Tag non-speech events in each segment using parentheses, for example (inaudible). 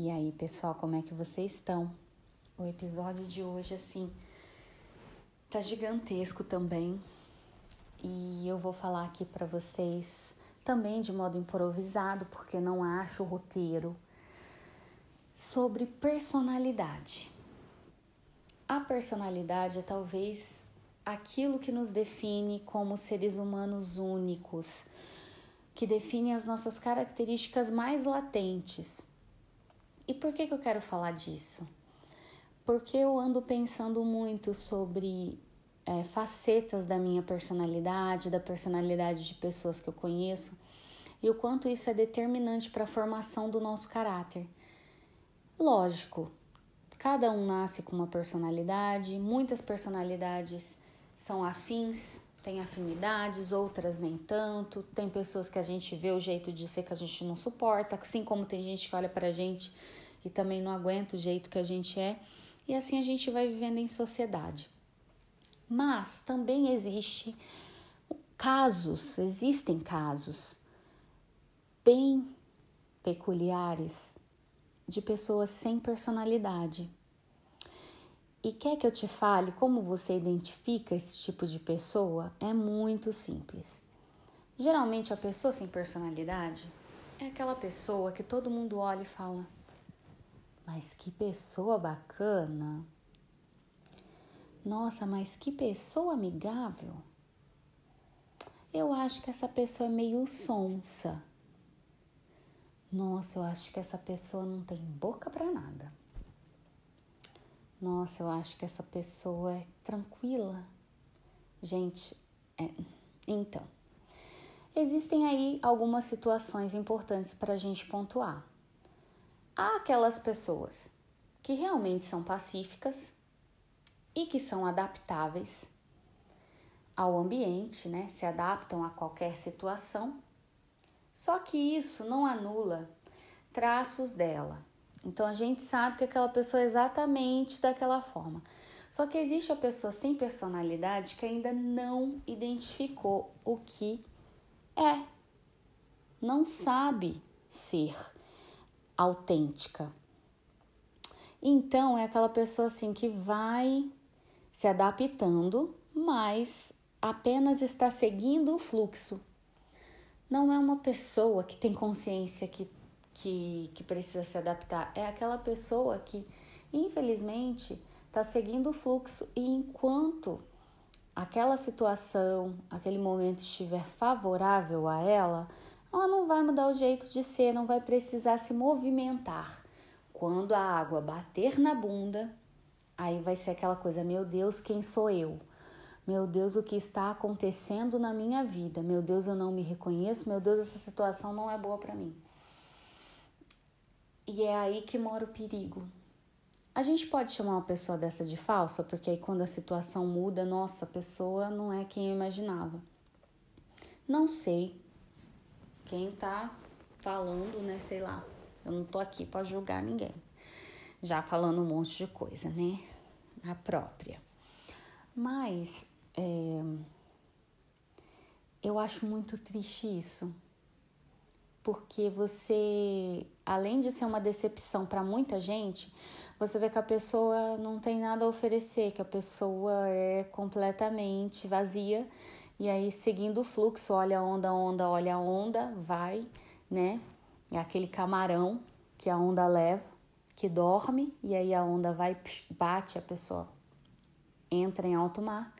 E aí, pessoal, como é que vocês estão? O episódio de hoje, assim, tá gigantesco também. E eu vou falar aqui para vocês também de modo improvisado, porque não acho o roteiro, sobre personalidade. A personalidade é talvez aquilo que nos define como seres humanos únicos, que define as nossas características mais latentes e por que, que eu quero falar disso? Porque eu ando pensando muito sobre é, facetas da minha personalidade, da personalidade de pessoas que eu conheço e o quanto isso é determinante para a formação do nosso caráter. Lógico, cada um nasce com uma personalidade, muitas personalidades são afins, têm afinidades, outras nem tanto. Tem pessoas que a gente vê o jeito de ser que a gente não suporta, assim como tem gente que olha para a gente e também não aguenta o jeito que a gente é, e assim a gente vai vivendo em sociedade. Mas também existe casos, existem casos bem peculiares de pessoas sem personalidade. E quer que eu te fale como você identifica esse tipo de pessoa? É muito simples. Geralmente a pessoa sem personalidade é aquela pessoa que todo mundo olha e fala: mas que pessoa bacana! Nossa, mas que pessoa amigável! Eu acho que essa pessoa é meio sonsa. Nossa, eu acho que essa pessoa não tem boca para nada. Nossa, eu acho que essa pessoa é tranquila. Gente, é. Então, existem aí algumas situações importantes para a gente pontuar. Há aquelas pessoas que realmente são pacíficas e que são adaptáveis ao ambiente, né? Se adaptam a qualquer situação. Só que isso não anula traços dela. Então a gente sabe que aquela pessoa é exatamente daquela forma. Só que existe a pessoa sem personalidade que ainda não identificou o que é. Não sabe ser autêntica. Então é aquela pessoa assim que vai se adaptando, mas apenas está seguindo o fluxo. Não é uma pessoa que tem consciência que, que, que precisa se adaptar, é aquela pessoa que, infelizmente, está seguindo o fluxo e enquanto aquela situação, aquele momento estiver favorável a ela, ela não vai mudar o jeito de ser, não vai precisar se movimentar. Quando a água bater na bunda, aí vai ser aquela coisa: meu Deus, quem sou eu? Meu Deus, o que está acontecendo na minha vida? Meu Deus, eu não me reconheço. Meu Deus, essa situação não é boa para mim. E é aí que mora o perigo. A gente pode chamar uma pessoa dessa de falsa, porque aí quando a situação muda, nossa, a pessoa não é quem eu imaginava. Não sei, quem tá falando, né? Sei lá. Eu não tô aqui para julgar ninguém. Já falando um monte de coisa, né? A própria. Mas é, eu acho muito triste isso. Porque você, além de ser uma decepção para muita gente, você vê que a pessoa não tem nada a oferecer, que a pessoa é completamente vazia e aí, seguindo o fluxo, olha a onda, onda, olha a onda, vai, né? É aquele camarão que a onda leva, que dorme, e aí a onda vai, bate, a pessoa entra em alto mar.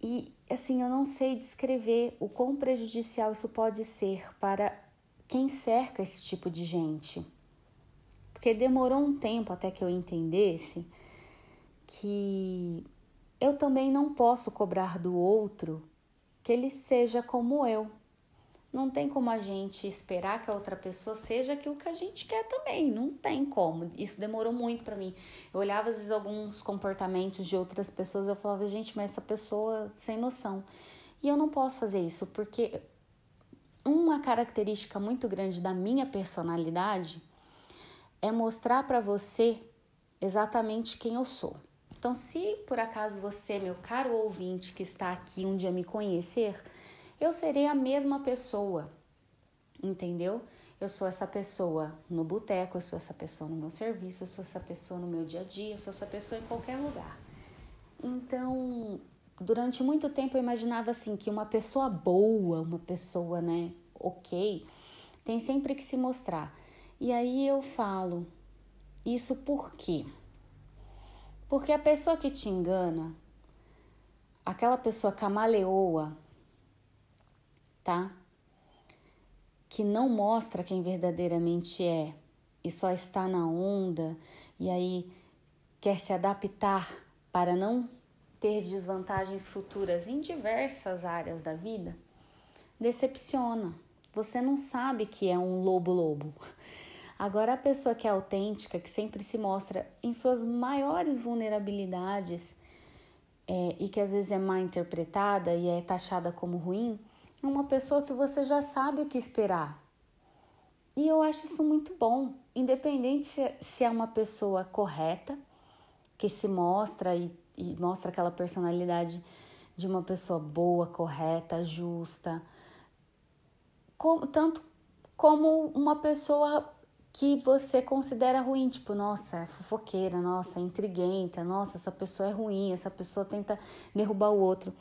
E assim, eu não sei descrever o quão prejudicial isso pode ser para quem cerca esse tipo de gente. Porque demorou um tempo até que eu entendesse que eu também não posso cobrar do outro que ele seja como eu. Não tem como a gente esperar que a outra pessoa seja aquilo que a gente quer também. Não tem como. Isso demorou muito para mim. Eu olhava às vezes alguns comportamentos de outras pessoas, eu falava, gente, mas essa pessoa sem noção. E eu não posso fazer isso porque uma característica muito grande da minha personalidade é mostrar para você exatamente quem eu sou. Então, se por acaso você, meu caro ouvinte que está aqui um dia me conhecer, eu serei a mesma pessoa, entendeu? Eu sou essa pessoa no boteco, eu sou essa pessoa no meu serviço, eu sou essa pessoa no meu dia a dia, eu sou essa pessoa em qualquer lugar. Então, durante muito tempo eu imaginava assim que uma pessoa boa, uma pessoa, né, ok, tem sempre que se mostrar. E aí eu falo, isso por quê? Porque a pessoa que te engana, aquela pessoa camaleoa, tá? Que não mostra quem verdadeiramente é e só está na onda e aí quer se adaptar para não ter desvantagens futuras em diversas áreas da vida, decepciona. Você não sabe que é um lobo-lobo. Agora, a pessoa que é autêntica, que sempre se mostra em suas maiores vulnerabilidades é, e que às vezes é mal interpretada e é taxada como ruim, é uma pessoa que você já sabe o que esperar. E eu acho isso muito bom, independente se é uma pessoa correta, que se mostra e, e mostra aquela personalidade de uma pessoa boa, correta, justa, tanto como uma pessoa que você considera ruim, tipo, nossa, é fofoqueira, nossa, é intriguenta, nossa, essa pessoa é ruim, essa pessoa tenta derrubar o outro.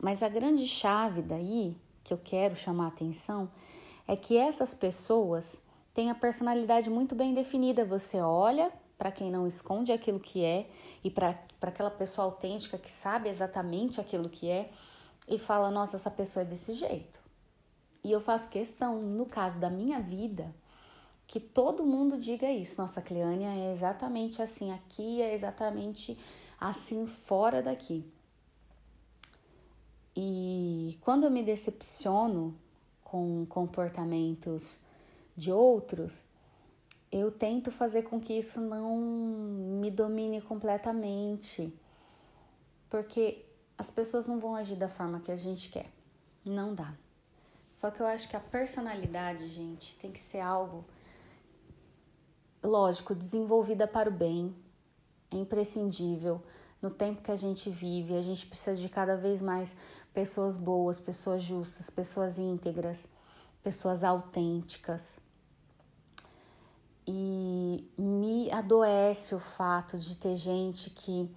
Mas a grande chave daí, que eu quero chamar a atenção, é que essas pessoas têm a personalidade muito bem definida. Você olha para quem não esconde aquilo que é e para aquela pessoa autêntica que sabe exatamente aquilo que é e fala: nossa, essa pessoa é desse jeito. E eu faço questão, no caso da minha vida, que todo mundo diga isso. Nossa, Cleânia é exatamente assim aqui, é exatamente assim fora daqui. E quando eu me decepciono com comportamentos de outros, eu tento fazer com que isso não me domine completamente, porque as pessoas não vão agir da forma que a gente quer. Não dá. Só que eu acho que a personalidade, gente, tem que ser algo, lógico, desenvolvida para o bem, é imprescindível. No tempo que a gente vive, a gente precisa de cada vez mais pessoas boas, pessoas justas, pessoas íntegras, pessoas autênticas. E me adoece o fato de ter gente que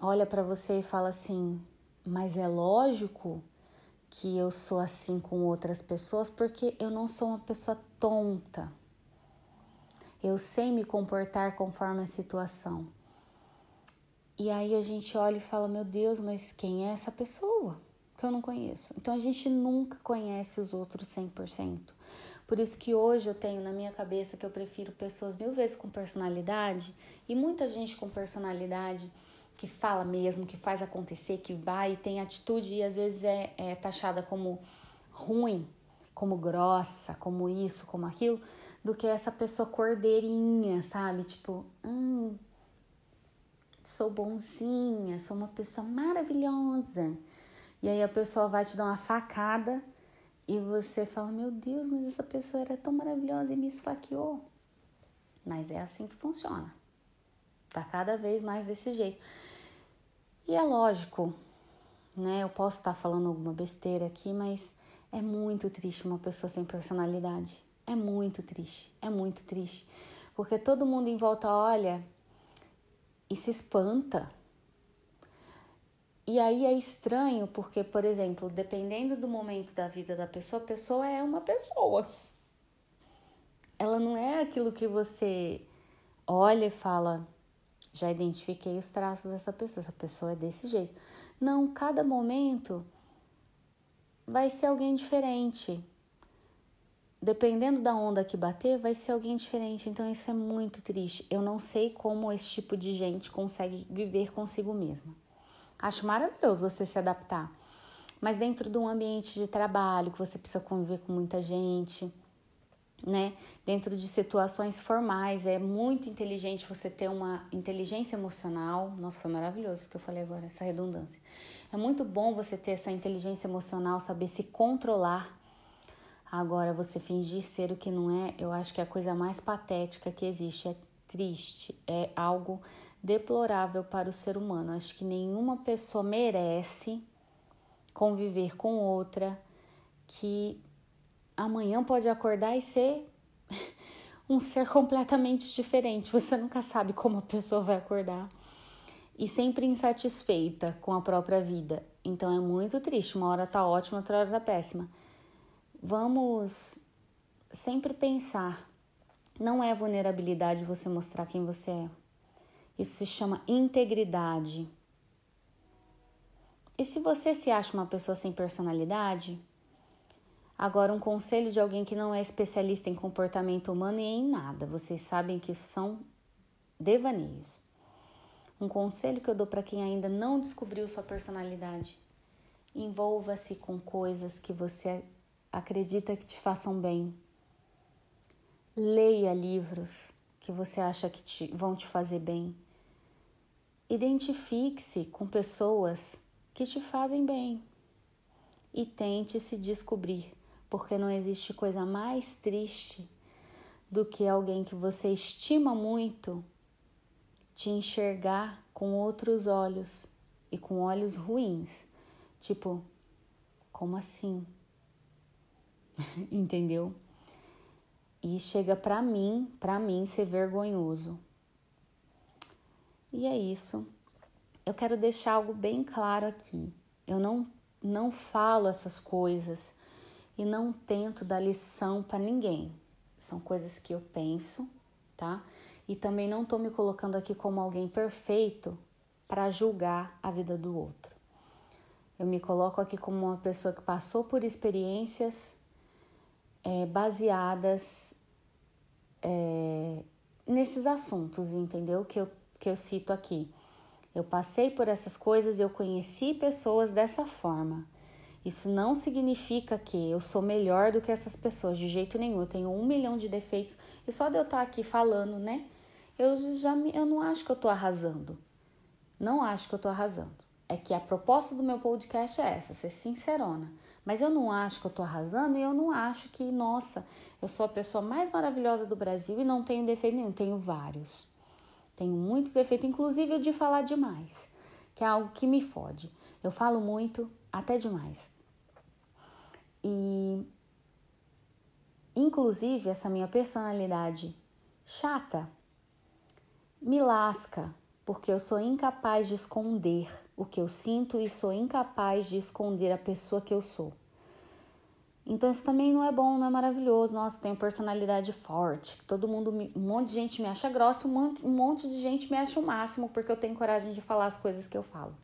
olha para você e fala assim: mas é lógico que eu sou assim com outras pessoas porque eu não sou uma pessoa tonta. Eu sei me comportar conforme a situação. E aí a gente olha e fala: Meu Deus, mas quem é essa pessoa? Que eu não conheço. Então a gente nunca conhece os outros 100%. Por isso que hoje eu tenho na minha cabeça que eu prefiro pessoas mil vezes com personalidade e muita gente com personalidade que fala mesmo, que faz acontecer, que vai tem atitude e às vezes é, é taxada como ruim, como grossa, como isso, como aquilo, do que essa pessoa cordeirinha, sabe? Tipo, hum, sou bonzinha, sou uma pessoa maravilhosa. E aí a pessoa vai te dar uma facada e você fala: Meu Deus, mas essa pessoa era tão maravilhosa e me esfaqueou. Mas é assim que funciona. Tá cada vez mais desse jeito. E é lógico, né? Eu posso estar falando alguma besteira aqui, mas é muito triste uma pessoa sem personalidade. É muito triste, é muito triste. Porque todo mundo em volta olha e se espanta. E aí é estranho porque, por exemplo, dependendo do momento da vida da pessoa, a pessoa é uma pessoa. Ela não é aquilo que você olha e fala, já identifiquei os traços dessa pessoa, essa pessoa é desse jeito. Não, cada momento vai ser alguém diferente. Dependendo da onda que bater, vai ser alguém diferente. Então isso é muito triste. Eu não sei como esse tipo de gente consegue viver consigo mesma. Acho maravilhoso você se adaptar. Mas dentro de um ambiente de trabalho, que você precisa conviver com muita gente, né? Dentro de situações formais, é muito inteligente você ter uma inteligência emocional. Nossa, foi maravilhoso que eu falei agora, essa redundância. É muito bom você ter essa inteligência emocional, saber se controlar. Agora, você fingir ser o que não é, eu acho que é a coisa mais patética que existe. É triste, é algo deplorável para o ser humano. Acho que nenhuma pessoa merece conviver com outra que amanhã pode acordar e ser (laughs) um ser completamente diferente. Você nunca sabe como a pessoa vai acordar. E sempre insatisfeita com a própria vida. Então é muito triste. Uma hora tá ótima, outra hora tá péssima. Vamos sempre pensar. Não é vulnerabilidade você mostrar quem você é. Isso se chama integridade. E se você se acha uma pessoa sem personalidade, Agora, um conselho de alguém que não é especialista em comportamento humano e em nada, vocês sabem que são devaneios. Um conselho que eu dou para quem ainda não descobriu sua personalidade: envolva-se com coisas que você acredita que te façam bem. Leia livros que você acha que te, vão te fazer bem. Identifique-se com pessoas que te fazem bem e tente se descobrir porque não existe coisa mais triste do que alguém que você estima muito te enxergar com outros olhos e com olhos ruins. Tipo, como assim? (laughs) Entendeu? E chega para mim, para mim ser vergonhoso. E é isso. Eu quero deixar algo bem claro aqui. Eu não não falo essas coisas e não tento dar lição para ninguém. São coisas que eu penso, tá? E também não tô me colocando aqui como alguém perfeito para julgar a vida do outro. Eu me coloco aqui como uma pessoa que passou por experiências é, baseadas é, nesses assuntos, entendeu? Que eu, que eu cito aqui. Eu passei por essas coisas, eu conheci pessoas dessa forma. Isso não significa que eu sou melhor do que essas pessoas, de jeito nenhum. Eu tenho um milhão de defeitos e só de eu estar aqui falando, né? Eu já me, eu não acho que eu tô arrasando. Não acho que eu tô arrasando. É que a proposta do meu podcast é essa, ser sincerona. Mas eu não acho que eu tô arrasando e eu não acho que, nossa, eu sou a pessoa mais maravilhosa do Brasil e não tenho defeito nenhum. Tenho vários. Tenho muitos defeitos, inclusive o de falar demais, que é algo que me fode. Eu falo muito, até demais. E inclusive essa minha personalidade chata me lasca, porque eu sou incapaz de esconder o que eu sinto e sou incapaz de esconder a pessoa que eu sou. Então isso também não é bom, não é maravilhoso. Nossa, tenho personalidade forte. Todo mundo, um monte de gente me acha grossa, um monte, um de gente me acha o máximo porque eu tenho coragem de falar as coisas que eu falo.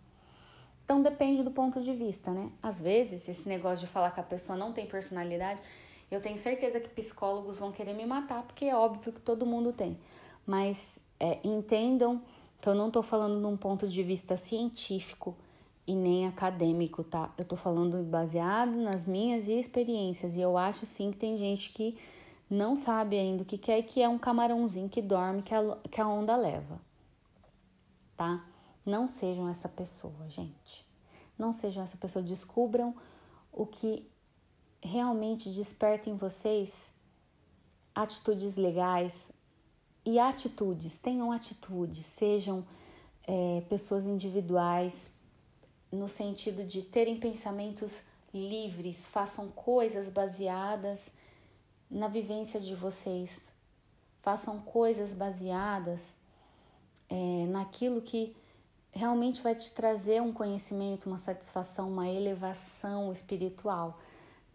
Então depende do ponto de vista, né? Às vezes, esse negócio de falar que a pessoa não tem personalidade, eu tenho certeza que psicólogos vão querer me matar, porque é óbvio que todo mundo tem. Mas é, entendam que eu não tô falando num ponto de vista científico e nem acadêmico, tá? Eu tô falando baseado nas minhas experiências. E eu acho sim que tem gente que não sabe ainda o que quer é, e que é um camarãozinho que dorme, que a, que a onda leva, tá? Não sejam essa pessoa, gente. Não sejam essa pessoa. Descubram o que realmente desperta em vocês atitudes legais e atitudes. Tenham atitudes, sejam é, pessoas individuais, no sentido de terem pensamentos livres, façam coisas baseadas na vivência de vocês, façam coisas baseadas é, naquilo que realmente vai te trazer um conhecimento, uma satisfação, uma elevação espiritual,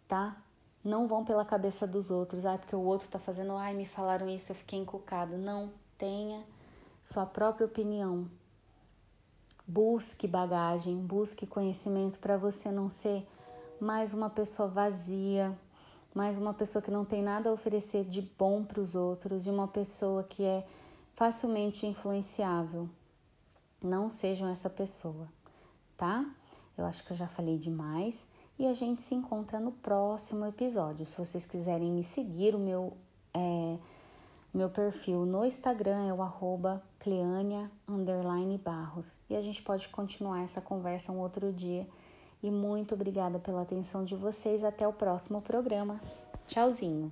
tá? Não vão pela cabeça dos outros, ah, porque o outro tá fazendo, ai, me falaram isso, eu fiquei encucado. Não, tenha sua própria opinião. Busque bagagem, busque conhecimento para você não ser mais uma pessoa vazia, mais uma pessoa que não tem nada a oferecer de bom para os outros e uma pessoa que é facilmente influenciável. Não sejam essa pessoa, tá? Eu acho que eu já falei demais e a gente se encontra no próximo episódio. Se vocês quiserem me seguir, o meu, é, meu perfil no Instagram é o arroba Cleania Barros. E a gente pode continuar essa conversa um outro dia. E muito obrigada pela atenção de vocês. Até o próximo programa. Tchauzinho!